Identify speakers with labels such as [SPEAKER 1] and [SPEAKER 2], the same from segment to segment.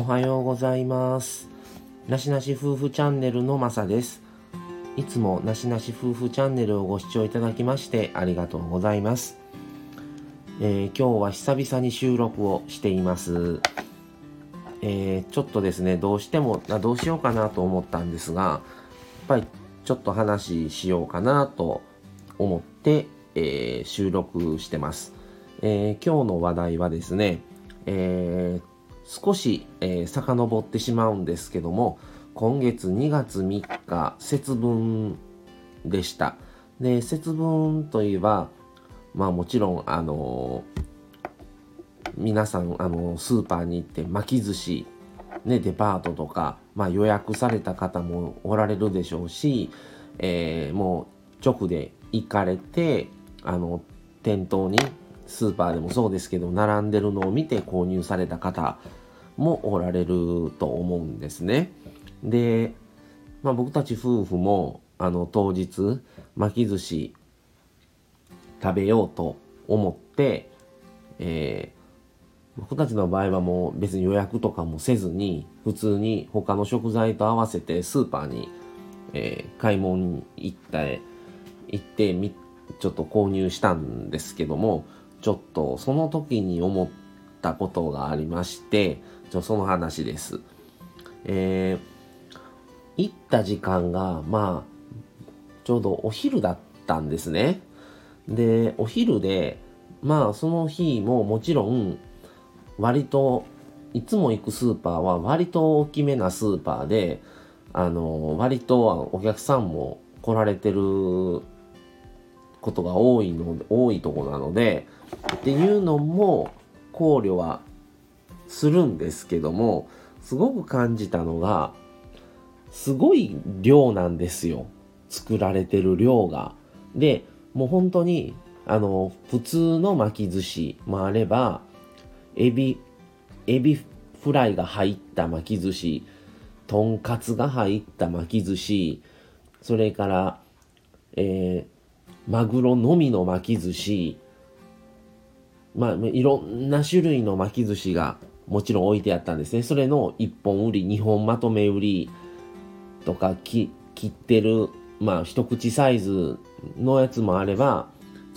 [SPEAKER 1] おはようございます。なしなし夫婦チャンネルのまさです。いつもなしなし夫婦チャンネルをご視聴いただきましてありがとうございます、えー、今日は久々に収録をしています。えー、ちょっとですねどうしてもどうしようかなと思ったんですがやっぱりちょっと話しようかなと思って、えー、収録してます、え今日の話題はですね、えー、少し、えー、遡ってしまうんですけども今月2月3日節分でした。で節分といえばまあもちろんあのー、皆さんあのー、スーパーに行って巻き寿司ねデパートとか、まあ、予約された方もおられるでしょうし、えー、もう直で行かれてあの店頭にスーパーでもそうですけど並んでるのを見て購入された方もおられると思うんですね。で、まあ、僕たち夫婦もあの当日巻き寿司食べようと思って、えー、僕たちの場合はもう別に予約とかもせずに普通に他の食材と合わせてスーパーに、えー、買い物に行った行ってみちょっと購入したんですけどもちょっとその時に思ったことがありましてちょその話です。えー、行った時間が、まあ、ちょうどお昼だったんですね。で、お昼で、まあ、その日ももちろん、割と、いつも行くスーパーは割と大きめなスーパーで、あの、割とお客さんも来られてることが多いので、多いとこなので、っていうのも考慮はするんですけどもすごく感じたのがすごい量なんですよ作られてる量が。でもう本当にあの普通の巻き寿司もあればエビエビフライが入った巻き寿司とんかつが入った巻き寿司それから、えー、マグロのみの巻き寿司まあ、いろんな種類の巻き寿司がもちろん置いてあったんですね。それの1本売り、2本まとめ売りとか切ってる、まあ一口サイズのやつもあれば、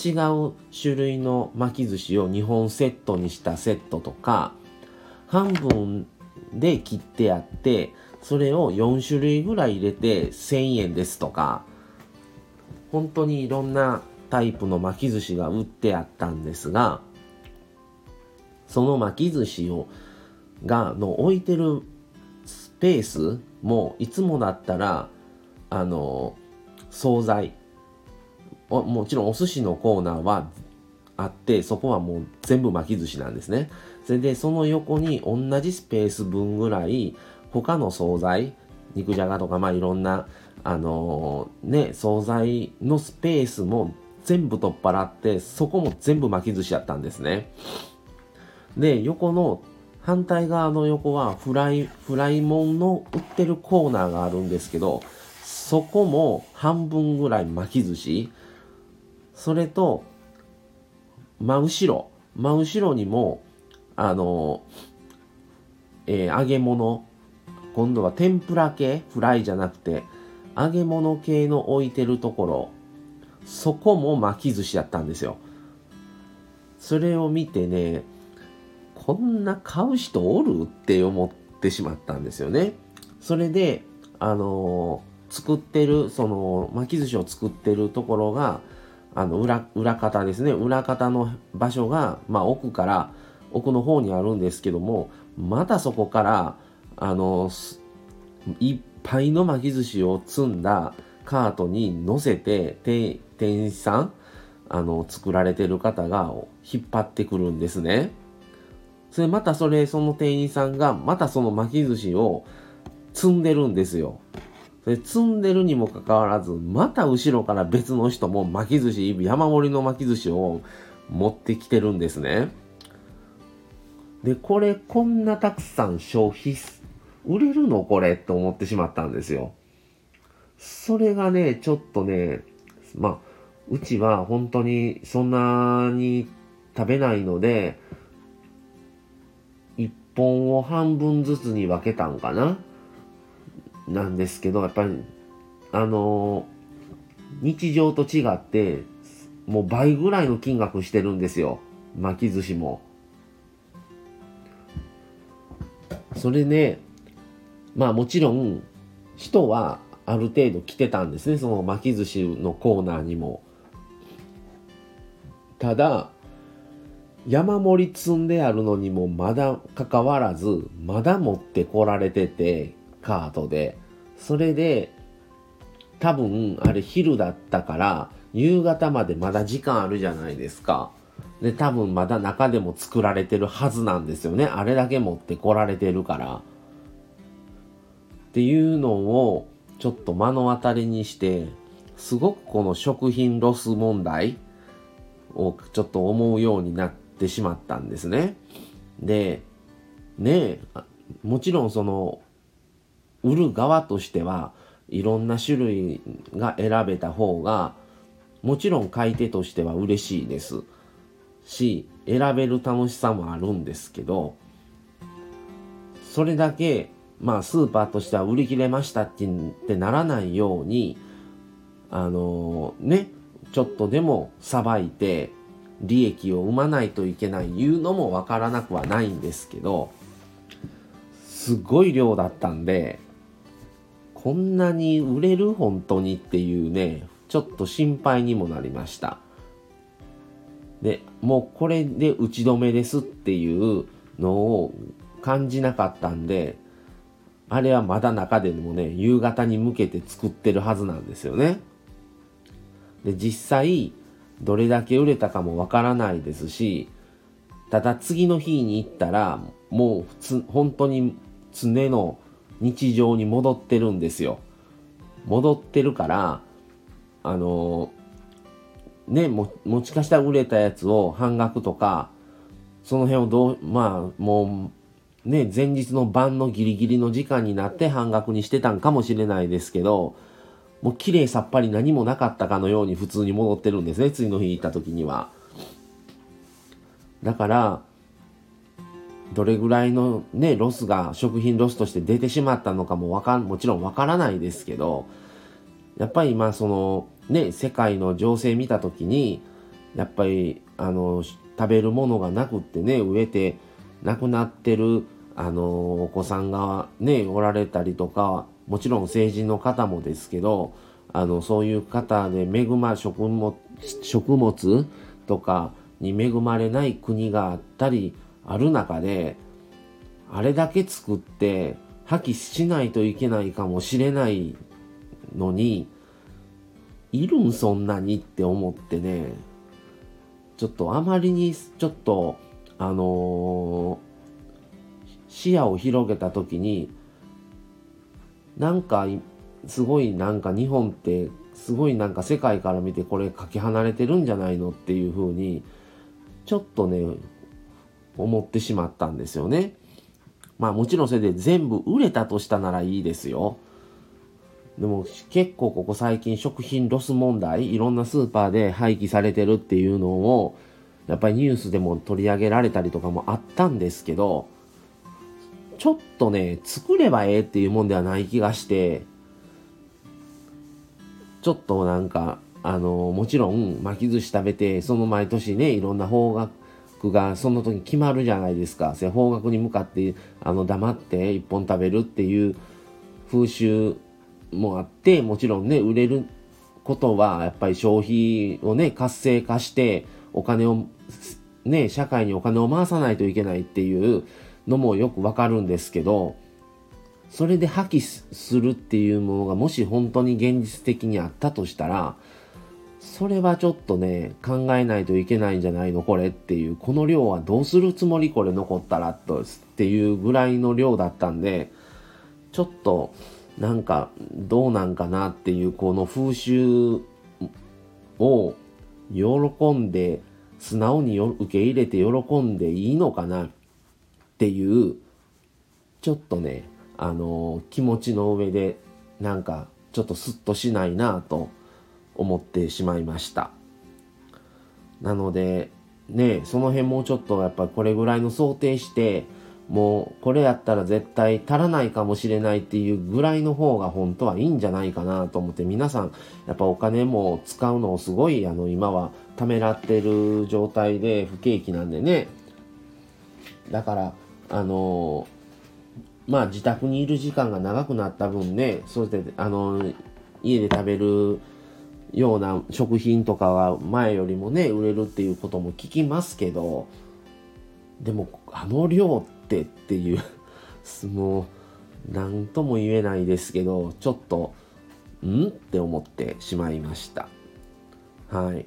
[SPEAKER 1] 違う種類の巻き寿司を2本セットにしたセットとか、半分で切ってあって、それを4種類ぐらい入れて1000円ですとか、本当にいろんなタイプの巻き寿司が売ってあったんですが、その巻き寿司をがの置いてるスペースもいつもだったらあの惣菜。もちろんお寿司のコーナーはあってそこはもう全部巻き寿司なんですね。それでその横に同じスペース分ぐらい他の惣菜肉じゃがとかまあいろんなあのー、ね惣菜のスペースも全部取っ払ってそこも全部巻き寿司やったんですね。で、横の反対側の横はフライ、フライモンの売ってるコーナーがあるんですけど、そこも半分ぐらい巻き寿司、それと、真後ろ、真後ろにも、あの、えー、揚げ物、今度は天ぷら系、フライじゃなくて、揚げ物系の置いてるところ、そこも巻き寿司やったんですよ。それを見てね、こんな買う人おる？って思ってしまったんですよね。それで、あのー、作ってる、その、巻き寿司を作ってるところが、あの、裏、裏方ですね。裏方の場所が、まあ、奥から、奥の方にあるんですけども、またそこから、あの、いっぱいの巻き寿司を積んだカートに乗せて、店員さん、あの、作られてる方が引っ張ってくるんですね。それまたそれ、その店員さんが、またその巻き寿司を積んでるんですよ。で積んでるにもかかわらず、また後ろから別の人も巻き寿司、山盛りの巻き寿司を持ってきてるんですね。で、これ、こんなたくさん消費、売れるの？これ？って思ってしまったんですよ。それがね、ちょっとね、まあ、うちは本当にそんなに食べないので、本を半分ずつに分けたんかな？なんですけどやっぱりあの日常と違ってもう倍ぐらいの金額してるんですよ。巻き寿司も。それねまあもちろん人はある程度来てたんですね。その巻き寿司のコーナーにも。ただ山盛り積んであるのにもまだかかわらずまだ持ってこられててカートで。それで多分あれ昼だったから夕方までまだ時間あるじゃないですか。で多分まだ中でも作られてるはずなんですよね。あれだけ持ってこられてるから。っていうのをちょっと目の当たりにしてすごくこの食品ロス問題をちょっと思うようになっててしまったんですね。で、ねもちろんその売る側としてはいろんな種類が選べた方がもちろん買い手としては嬉しいですし選べる楽しさもあるんですけどそれだけまあスーパーとしては売り切れましたってってならないようにあのー、ねちょっとでもさばいて利益を生まないといけないいうのもわからなくはないんですけどすごい量だったんでこんなに売れる本当にっていうねちょっと心配にもなりました。でもうこれで打ち止めですっていうのを感じなかったんであれはまだ中でもね夕方に向けて作ってるはずなんですよね。で実際どれだけ売れたかもわからないですしただ次の日に行ったらもう普通本当に常の日常に戻ってるんですよ。戻ってるからあのねももしかしたら売れたやつを半額とかその辺をどうまあもうね前日の晩のギリギリの時間になって半額にしてたんかもしれないですけどもう綺麗さっぱり何もなかったかのように普通に戻ってるんですね次の日行った時には。だからどれぐらいのねロスが食品ロスとして出てしまったのかもわかんもちろんわからないですけどやっぱり今そのね世界の情勢見た時にやっぱりあの食べるものがなくってね植えて亡くなってるあのお子さんがねおられたりとかもちろん成人の方もですけどあのそういう方で恵ま食物食物とかに恵まれない国があったりある中であれだけ作って破棄しないといけないかもしれないのにいるんそんなにって思ってねちょっとあまりにちょっとあのー、視野を広げた時になんかすごいなんか日本ってすごいなんか世界から見てこれかけ離れてるんじゃないのっていうふうにちょっとね思ってしまったんですよね。まあもちろんそれで全部売れたとしたならいいですよ。でも結構ここ最近食品ロス問題いろんなスーパーで廃棄されてるっていうのをやっぱりニュースでも取り上げられたりとかもあったんですけどちょっとね、作ればええっていうもんではない気がして、ちょっとなんか、あの、もちろん巻き寿司食べて、その毎年ね、いろんな方角がその時決まるじゃないですか。そ方角に向かって、あの、黙って一本食べるっていう風習もあって、もちろんね、売れることは、やっぱり消費をね、活性化して、お金を、ね、社会にお金を回さないといけないっていう、のもよくわかるんですけどそれで破棄するっていうものがもし本当に現実的にあったとしたらそれはちょっとね考えないといけないんじゃないのこれっていうこの量はどうするつもりこれ残ったらとっていうぐらいの量だったんでちょっとなんかどうなんかなっていうこの風習を喜んで素直に受け入れて喜んでいいのかなっていうちょっとねあの気持ちの上でなんかちょっとスッとしないなと思ってしまいました。なのでねその辺もうちょっとやっぱこれぐらいの想定してもうこれやったら絶対足らないかもしれないっていうぐらいの方が本当はいいんじゃないかなと思って皆さんやっぱお金も使うのをすごいあの今はためらってる状態で不景気なんでね。だからあのまあ自宅にいる時間が長くなった分ねそしてあの家で食べるような食品とかは前よりもね売れるっていうことも聞きますけどでもあの量ってっていう もう何とも言えないですけどちょっとん？って思ってしまいました。はい。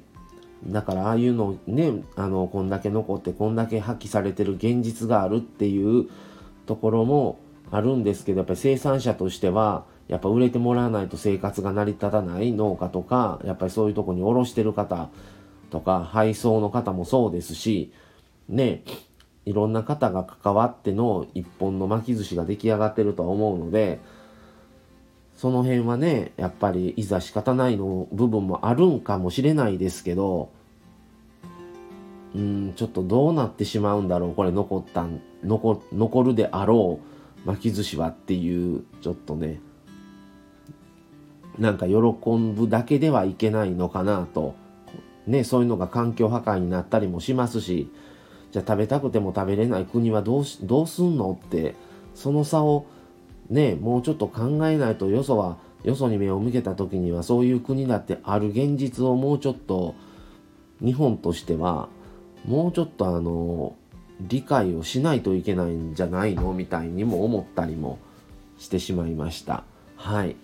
[SPEAKER 1] だからああいうのねあのこんだけ残ってこんだけ破棄されてる現実があるっていうところもあるんですけどやっぱり生産者としてはやっぱ売れてもらわないと生活が成り立たない農家とかやっぱりそういうとこに卸してる方とか配送の方もそうですしねいろんな方が関わっての一本の巻き寿司が出来上がってるとは思うのでその辺はねやっぱりいざ仕方ないの部分もあるんかもしれないですけどうんちょっとどうなってしまうんだろうこれ残ったん残残るであろう巻き寿司はっていうちょっとねなんか喜ぶだけではいけないのかなとねそういうのが環境破壊になったりもしますしじゃあ食べたくても食べれない国はどうしどうすんのってその差をねもうちょっと考えないとよそはよそに目を向けた時にはそういう国だってある現実をもうちょっと日本としてはもうちょっとあの理解をしないといけないんじゃないのみたいにも思ったりもしてしまいました。はい。っ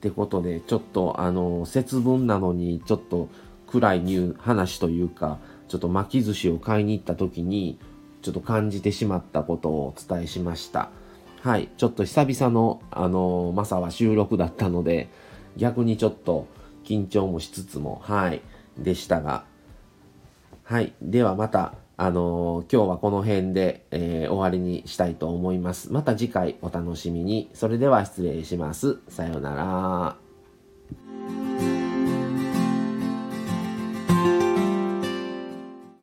[SPEAKER 1] てことでちょっとあの節分なのにちょっと暗いニュー話というかちょっと巻き寿司を買いに行った時にちょっと感じてしまったことをお伝えしました。はい。ちょっと久々のあのマサは収録だったので逆にちょっと緊張もしつつもはいでしたがはい。ではまた、あのー、今日はこの辺で、えー、終わりにしたいと思います。また次回お楽しみに。それでは失礼します。さようなら。